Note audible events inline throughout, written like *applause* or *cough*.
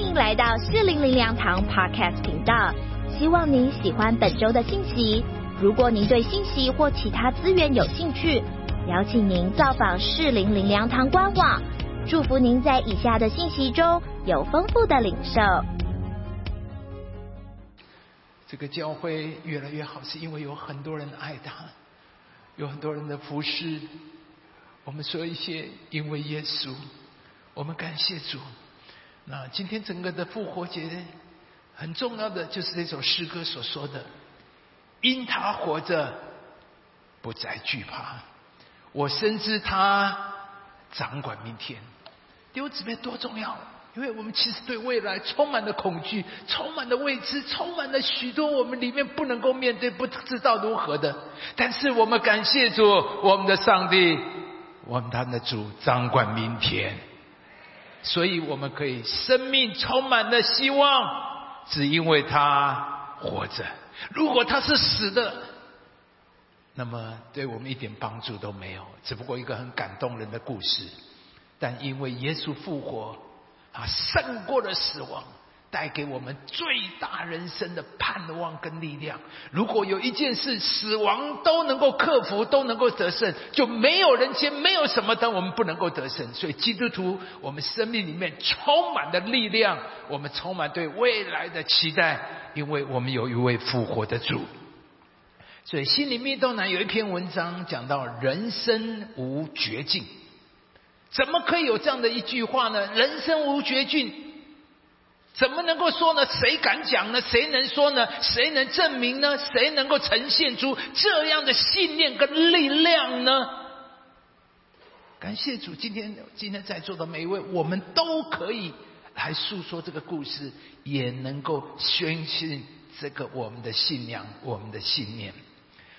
欢迎来到四零零粮堂 Podcast 频道，希望您喜欢本周的信息。如果您对信息或其他资源有兴趣，邀请您造访四零零粮堂官网。祝福您在以下的信息中有丰富的领受。这个教会越来越好，是因为有很多人爱他，有很多人的服侍。我们说一些，因为耶稣，我们感谢主。那今天整个的复活节呢，很重要的就是这首诗歌所说的：“因他活着，不再惧怕。我深知他掌管明天。”丢姊妹多重要！因为我们其实对未来充满了恐惧，充满了未知，充满了许多我们里面不能够面对、不知道如何的。但是我们感谢主，我们的上帝，我们他的主掌管明天，所以我们可以生命充满了希望，只因为他活着。如果他是死的，那么对我们一点帮助都没有，只不过一个很感动人的故事。但因为耶稣复活，啊，胜过了死亡，带给我们最大人生的盼望跟力量。如果有一件事死亡都能够克服，都能够得胜，就没有人间没有什么的我们不能够得胜。所以基督徒，我们生命里面充满的力量，我们充满对未来的期待，因为我们有一位复活的主。所以心里面都难有一篇文章讲到人生无绝境。怎么可以有这样的一句话呢？人生无绝境，怎么能够说呢？谁敢讲呢？谁能说呢？谁能证明呢？谁能够呈现出这样的信念跟力量呢？感谢主，今天今天在座的每一位，我们都可以来诉说这个故事，也能够宣信这个我们的信仰，我们的信念。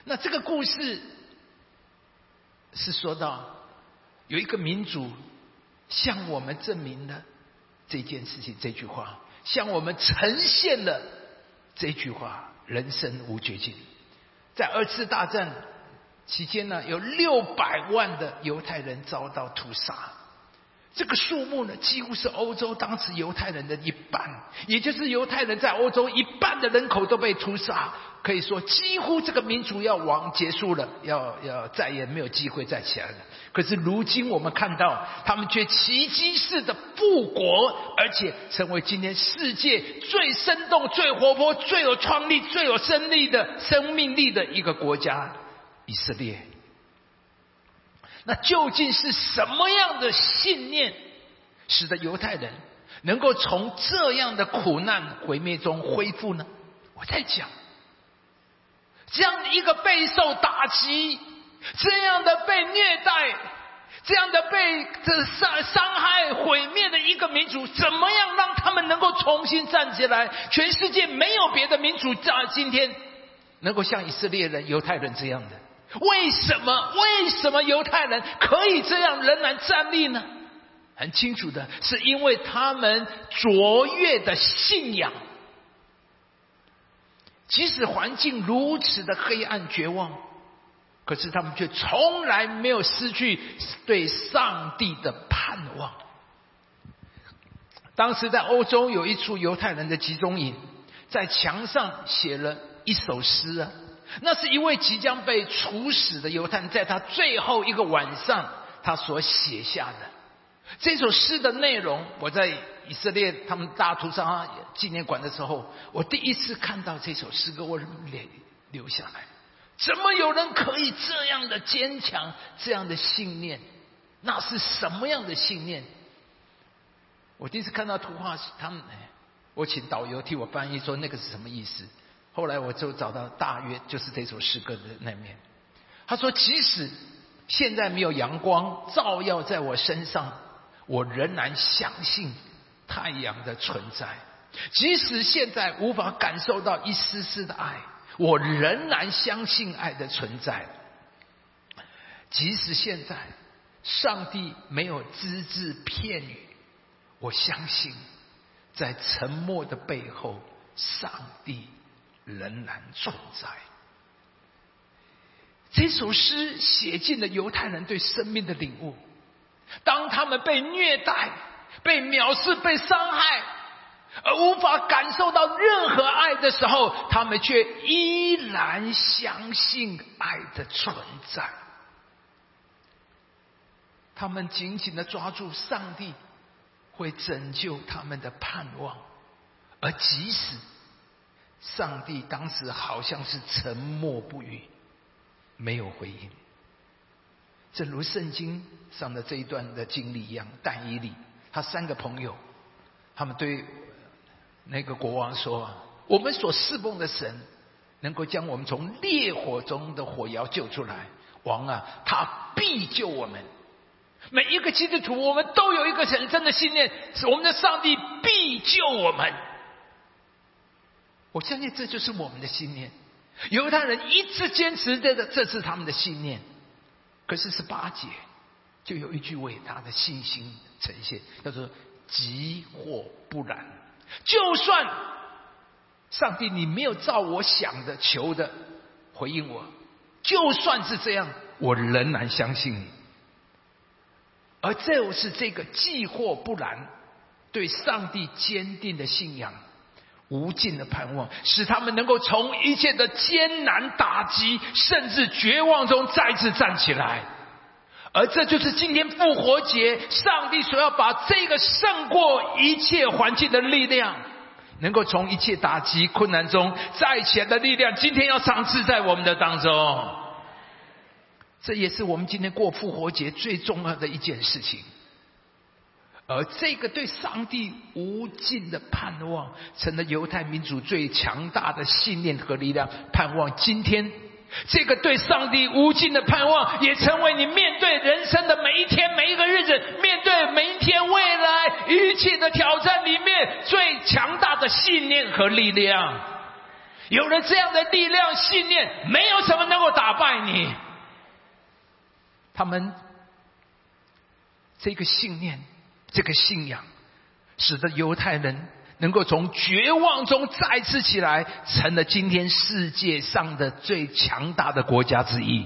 那这个故事是说到。有一个民主向我们证明了这件事情，这句话向我们呈现了这句话：人生无绝境。在二次大战期间呢，有六百万的犹太人遭到屠杀，这个数目呢，几乎是欧洲当时犹太人的一半，也就是犹太人在欧洲一半的人口都被屠杀。可以说，几乎这个民族要亡结束了，要要再也没有机会再起来了。可是如今我们看到，他们却奇迹式的复国，而且成为今天世界最生动、最活泼、最有创力、最有生力的生命力的一个国家——以色列。那究竟是什么样的信念，使得犹太人能够从这样的苦难毁灭中恢复呢？我在讲。这样的一个备受打击、这样的被虐待、这样的被这伤伤害、毁灭的一个民族，怎么样让他们能够重新站起来？全世界没有别的民族在今天能够像以色列人、犹太人这样的。为什么？为什么犹太人可以这样仍然站立呢？很清楚的，是因为他们卓越的信仰。即使环境如此的黑暗绝望，可是他们却从来没有失去对上帝的盼望。当时在欧洲有一处犹太人的集中营，在墙上写了一首诗啊，那是一位即将被处死的犹太人在他最后一个晚上他所写下的这首诗的内容，我在。以色列他们大屠杀纪念馆的时候，我第一次看到这首诗歌，我脸流下来。怎么有人可以这样的坚强，这样的信念？那是什么样的信念？我第一次看到图画，他们，我请导游替我翻译，说那个是什么意思？后来我就找到大约就是这首诗歌的那面。他说：即使现在没有阳光照耀在我身上，我仍然相信。太阳的存在，即使现在无法感受到一丝丝的爱，我仍然相信爱的存在。即使现在上帝没有只字片语，我相信在沉默的背后，上帝仍然存在。这首诗写尽了犹太人对生命的领悟，当他们被虐待。被藐视、被伤害，而无法感受到任何爱的时候，他们却依然相信爱的存在。他们紧紧的抓住上帝会拯救他们的盼望，而即使上帝当时好像是沉默不语，没有回应。正如圣经上的这一段的经历一样，但以理他三个朋友，他们对那个国王说：“我们所侍奉的神，能够将我们从烈火中的火窑救出来。王啊，他必救我们。每一个基督徒，我们都有一个神真的信念，是我们的上帝必救我们。我相信这就是我们的信念。犹太人一直坚持这个，这是他们的信念。”可是十八节就有一句伟大的信心呈现，叫做“急或不然”。就算上帝你没有照我想的求的回应我，就算是这样，我仍然相信你。而就是这个“既或不然”，对上帝坚定的信仰、无尽的盼望，使他们能够从一切的艰难打击，甚至绝望中再次站起来。而这就是今天复活节，上帝所要把这个胜过一切环境的力量，能够从一切打击困难中再起来的力量，今天要赏赐在我们的当中。这也是我们今天过复活节最重要的一件事情。而这个对上帝无尽的盼望，成了犹太民族最强大的信念和力量。盼望今天。这个对上帝无尽的盼望，也成为你面对人生的每一天、每一个日子，面对每一天未来一切的挑战里面最强大的信念和力量。有了这样的力量、信念，没有什么能够打败你。他们这个信念、这个信仰，使得犹太人。能够从绝望中再次起来，成了今天世界上的最强大的国家之一。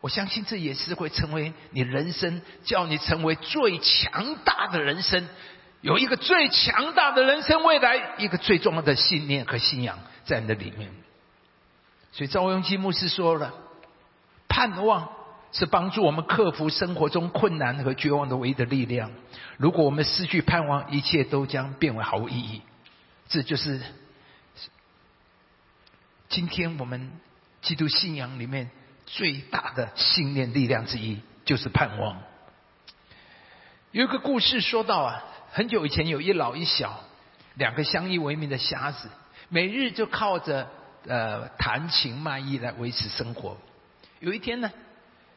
我相信这也是会成为你人生，叫你成为最强大的人生，有一个最强大的人生未来，一个最重要的信念和信仰在你的里面。所以赵永基牧师说了，盼望。是帮助我们克服生活中困难和绝望的唯一的力量。如果我们失去盼望，一切都将变为毫无意义。这就是今天我们基督信仰里面最大的信念力量之一，就是盼望。有一个故事说到啊，很久以前有一老一小两个相依为命的瞎子，每日就靠着呃弹琴卖艺来维持生活。有一天呢。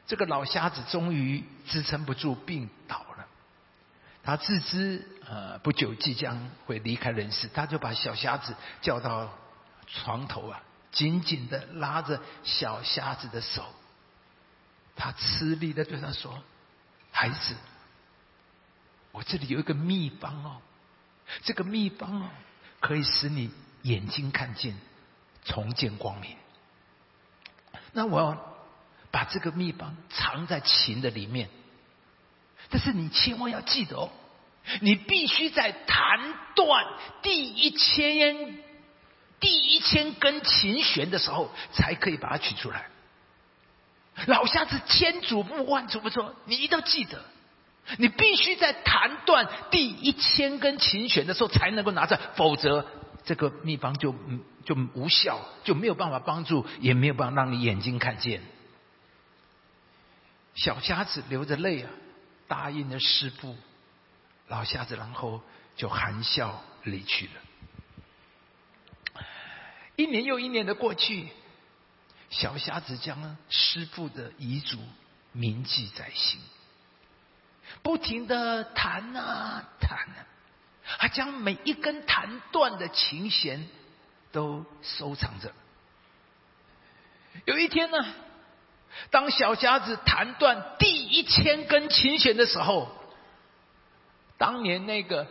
这个老瞎子终于支撑不住，病倒了。他自知呃不久即将会离开人世，他就把小瞎子叫到床头啊，紧紧的拉着小瞎子的手。他吃力的对他说：“孩子，我这里有一个秘方哦，这个秘方哦，可以使你眼睛看见，重见光明。那我要。”把这个秘方藏在琴的里面，但是你千万要记得哦，你必须在弹断第一千第一千根琴弦的时候，才可以把它取出来。老瞎子千嘱咐万嘱咐说，你一定要记得，你必须在弹断第一千根琴弦的时候才能够拿着，否则这个秘方就就无效，就没有办法帮助，也没有办法让你眼睛看见。小瞎子流着泪啊，答应了师傅。老瞎子然后就含笑离去了。一年又一年的过去，小瞎子将师傅的遗嘱铭记在心，不停的弹啊弹啊，还将每一根弹断的琴弦都收藏着。有一天呢。当小瞎子弹断第一千根琴弦的时候，当年那个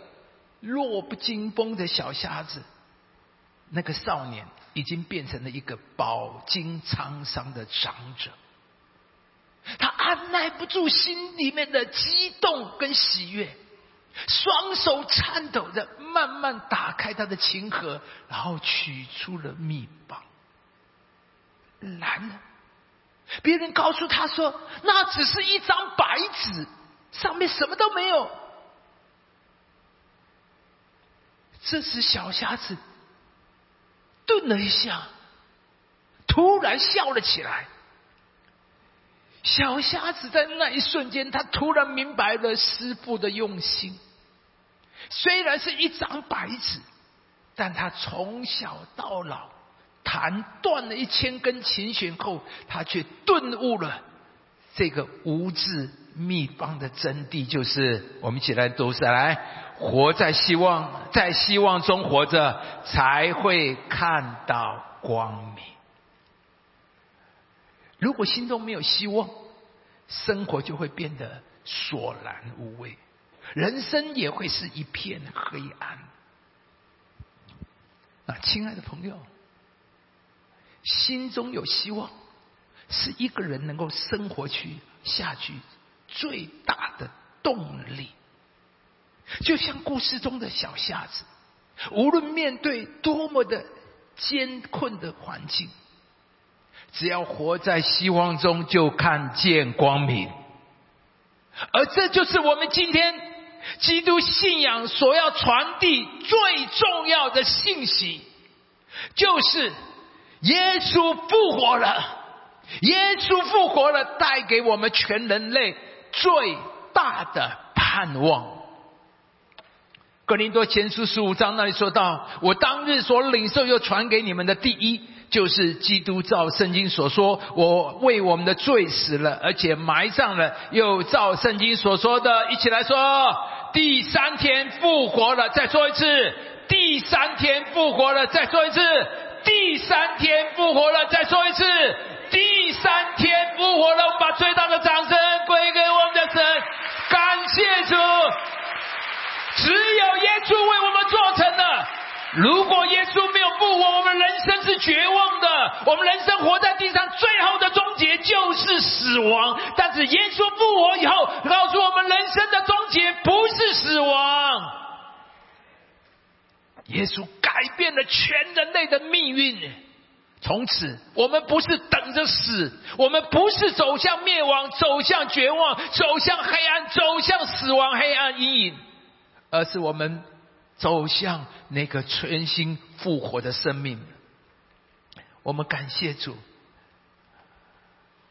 弱不禁风的小瞎子，那个少年已经变成了一个饱经沧桑的长者。他按耐不住心里面的激动跟喜悦，双手颤抖着，慢慢打开他的琴盒，然后取出了密棒。然而，别人告诉他说，那只是一张白纸，上面什么都没有。这时，小瞎子顿了一下，突然笑了起来。小瞎子在那一瞬间，他突然明白了师傅的用心。虽然是一张白纸，但他从小到老弹断了一千根琴弦后，他却顿悟了这个无字秘方的真谛，就是我们一起来读下来：活在希望，在希望中活着，才会看到光明。如果心中没有希望，生活就会变得索然无味。人生也会是一片黑暗。啊，亲爱的朋友，心中有希望，是一个人能够生活去下去最大的动力。就像故事中的小瞎子，无论面对多么的艰困的环境，只要活在希望中，就看见光明。而这就是我们今天。基督信仰所要传递最重要的信息，就是耶稣复活了。耶稣复活了，带给我们全人类最大的盼望。格林多前书十五章那里说到：“我当日所领受又传给你们的第一，就是基督照圣经所说，我为我们的罪死了，而且埋葬了，又照圣经所说的，一起来说。”第三天复活了，再说一次。第三天复活了，再说一次。第三天复活了，再说一次。第三天复活了，我们把最大的掌声归给我们的神，感谢主。只有耶稣为我们做成的。如果耶稣没有复活，我们人生是绝望的。我们人生活在地上，最后的终结就是死亡。但是耶稣复活以后，告诉我们人生的终结不是死亡。耶稣改变了全人类的命运。从此，我们不是等着死，我们不是走向灭亡、走向绝望、走向黑暗、走向死亡黑暗阴影，而是我们。走向那个全新复活的生命，我们感谢主，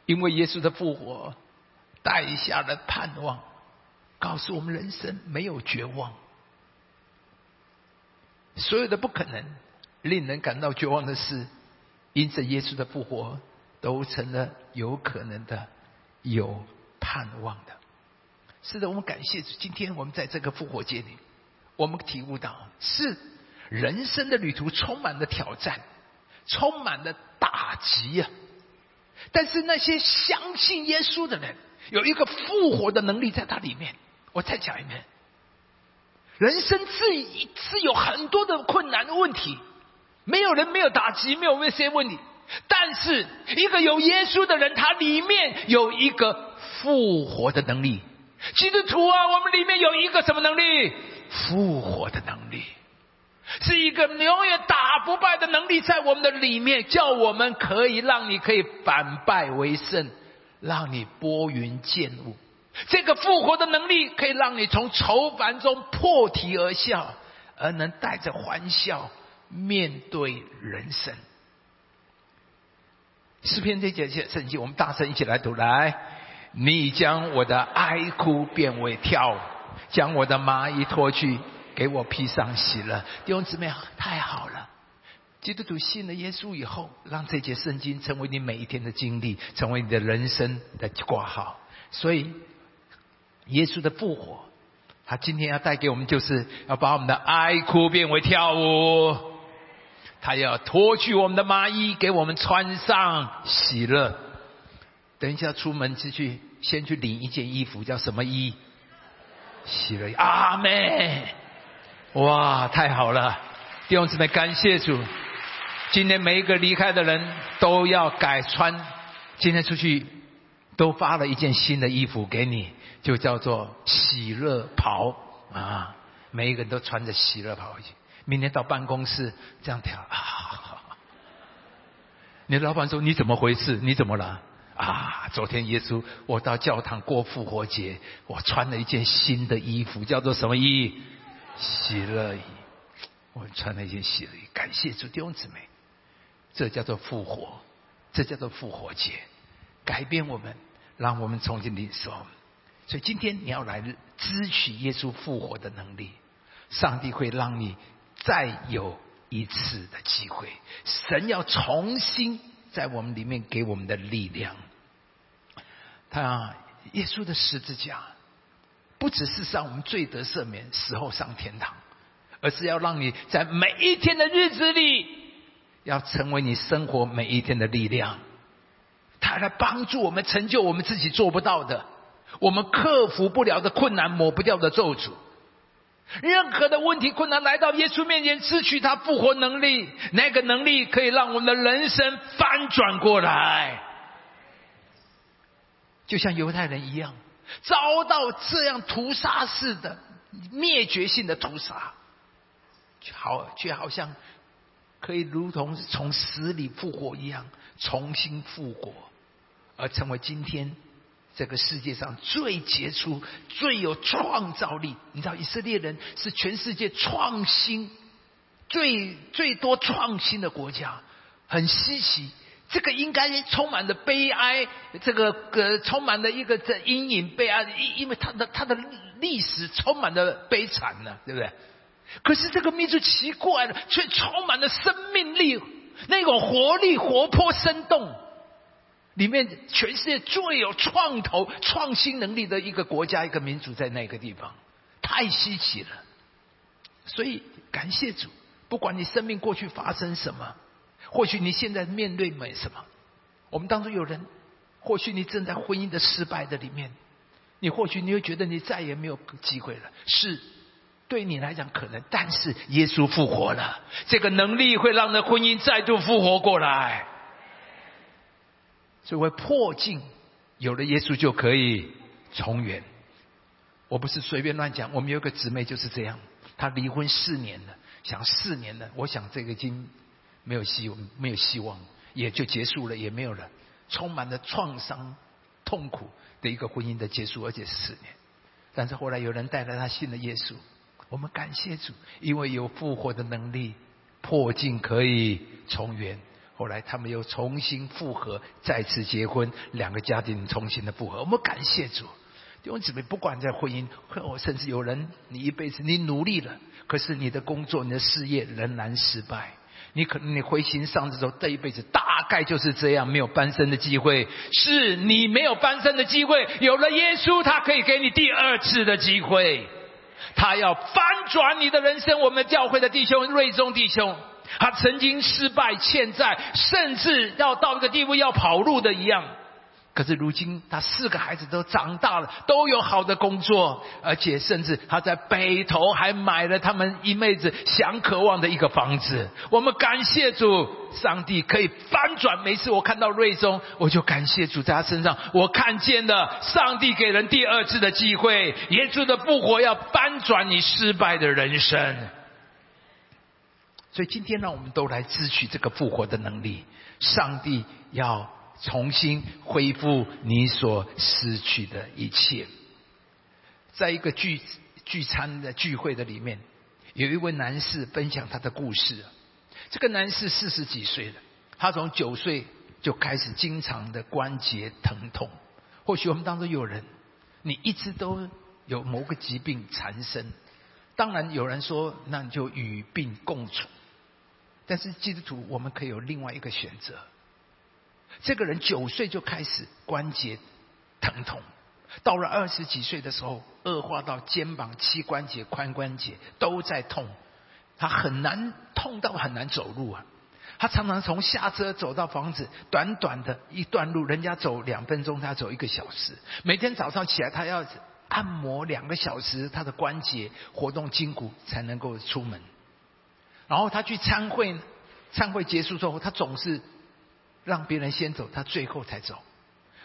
因为耶稣的复活带下了盼望，告诉我们人生没有绝望，所有的不可能、令人感到绝望的事，因着耶稣的复活，都成了有可能的、有盼望的。是的，我们感谢，今天我们在这个复活节里。我们体悟到，是人生的旅途充满了挑战，充满了打击呀。但是那些相信耶稣的人，有一个复活的能力在他里面。我再讲一遍，人生是是有很多的困难的问题，没有人没有打击，没有那些问题。但是一个有耶稣的人，他里面有一个复活的能力。基督徒啊，我们里面有一个什么能力？复活的能力，是一个永远打不败的能力，在我们的里面，叫我们可以让你可以反败为胜，让你拨云见雾。这个复活的能力，可以让你从愁烦中破涕而笑，而能带着欢笑面对人生。诗篇这节圣经，我们大声一起来读来。你将我的哀哭变为跳舞。将我的麻衣脱去，给我披上喜乐。弟兄姊妹，太好了！基督徒信了耶稣以后，让这节圣经成为你每一天的经历，成为你的人生的挂号。所以，耶稣的复活，他今天要带给我们，就是要把我们的哀哭变为跳舞。他要脱去我们的麻衣，给我们穿上喜乐。等一下出门出去，先去领一件衣服，叫什么衣？喜乐，阿妹，哇，太好了！弟兄姊妹，感谢主。今天每一个离开的人都要改穿，今天出去都发了一件新的衣服给你，就叫做喜乐袍啊！每一个人都穿着喜乐袍回去。明天到办公室这样跳 *laughs* 啊！你的老板说你怎么回事？你怎么了？啊！昨天耶稣我到教堂过复活节，我穿了一件新的衣服，叫做什么衣？喜乐衣。我穿了一件喜乐衣，感谢主弟兄姊妹。这叫做复活，这叫做复活节，改变我们，让我们重新领受。所以今天你要来支取耶稣复活的能力，上帝会让你再有一次的机会。神要重新在我们里面给我们的力量。他耶稣的十字架，不只是让我们罪得赦免，死后上天堂，而是要让你在每一天的日子里。要成为你生活每一天的力量，他来帮助我们成就我们自己做不到的，我们克服不了的困难，抹不掉的咒诅。任何的问题困难来到耶稣面前，失去他复活能力，那个能力可以让我们的人生翻转过来。就像犹太人一样，遭到这样屠杀式的灭绝性的屠杀，好却好像。可以如同从死里复活一样，重新复活，而成为今天这个世界上最杰出、最有创造力。你知道，以色列人是全世界创新最最多创新的国家，很稀奇。这个应该充满着悲哀，这个呃，充满了一个这阴影悲哀，因因为他的他的历史充满了悲惨呢，对不对？可是这个民族奇怪了，却充满了生命力，那种活力、活泼、生动，里面全世界最有创投、创新能力的一个国家、一个民族，在那个地方，太稀奇了。所以感谢主，不管你生命过去发生什么，或许你现在面对没什么，我们当中有人，或许你正在婚姻的失败的里面，你或许你会觉得你再也没有机会了，是。对你来讲可能，但是耶稣复活了，这个能力会让那婚姻再度复活过来，所以破镜，有了耶稣就可以重圆。我不是随便乱讲，我们有个姊妹就是这样，她离婚四年了，想四年了，我想这个已经没有希望没有希望，也就结束了，也没有了，充满了创伤、痛苦的一个婚姻的结束，而且四年。但是后来有人带来她信了耶稣。我们感谢主，因为有复活的能力，破镜可以重圆。后来他们又重新复合，再次结婚，两个家庭重新的复合。我们感谢主，弟兄姊妹，不管在婚姻，或甚至有人，你一辈子你努力了，可是你的工作、你的事业仍然失败，你可能你回心丧志之后，这一辈子大概就是这样，没有翻身的机会。是你没有翻身的机会，有了耶稣，他可以给你第二次的机会。他要翻转你的人生。我们教会的弟兄瑞宗弟兄，他曾经失败、欠债，甚至要到一个地步要跑路的一样。可是如今，他四个孩子都长大了，都有好的工作，而且甚至他在北头还买了他们一妹子想渴望的一个房子。我们感谢主，上帝可以翻转。每次我看到瑞宗，我就感谢主在他身上，我看见了上帝给人第二次的机会。耶稣的复活要翻转你失败的人生。所以今天，让我们都来支取这个复活的能力。上帝要。重新恢复你所失去的一切。在一个聚聚餐的聚会的里面，有一位男士分享他的故事。这个男士四十几岁了，他从九岁就开始经常的关节疼痛。或许我们当中有人，你一直都有某个疾病缠身。当然有人说，那你就与病共处。但是基督徒，我们可以有另外一个选择。这个人九岁就开始关节疼痛，到了二十几岁的时候，恶化到肩膀、膝关节、髋关节都在痛，他很难痛到很难走路啊！他常常从下车走到房子，短短的一段路，人家走两分钟，他走一个小时。每天早上起来，他要按摩两个小时，他的关节活动筋骨才能够出门。然后他去参会，参会结束之后，他总是。让别人先走，他最后才走。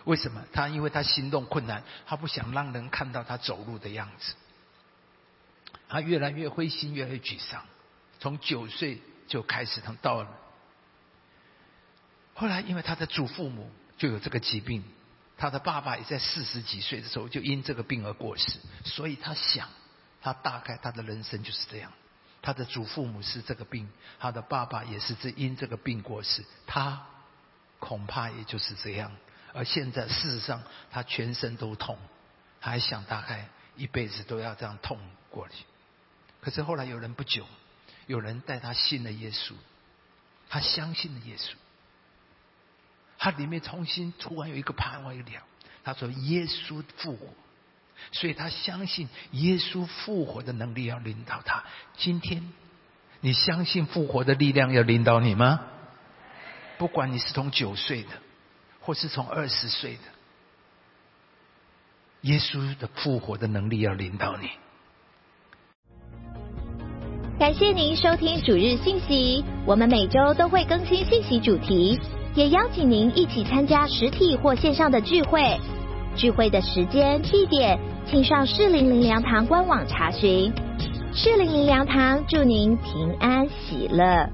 为什么？他因为他行动困难，他不想让人看到他走路的样子。他越来越灰心，越来越沮丧。从九岁就开始，他到了。后来，因为他的祖父母就有这个疾病，他的爸爸也在四十几岁的时候就因这个病而过世，所以他想，他大概他的人生就是这样。他的祖父母是这个病，他的爸爸也是这因这个病过世，他恐怕也就是这样。而现在，事实上，他全身都痛，他还想大概一辈子都要这样痛过去。可是后来有人不久，有人带他信了耶稣，他相信了耶稣，他里面重新突然有一个盼望一个他说耶稣复活，所以他相信耶稣复活的能力要领导他。今天，你相信复活的力量要领导你吗？不管你是从九岁的。或是从二十岁的，耶稣的复活的能力要领导你。感谢您收听主日信息，我们每周都会更新信息主题，也邀请您一起参加实体或线上的聚会。聚会的时间、地点，请上适龄灵粮堂官网查询。适龄灵粮堂祝您平安喜乐。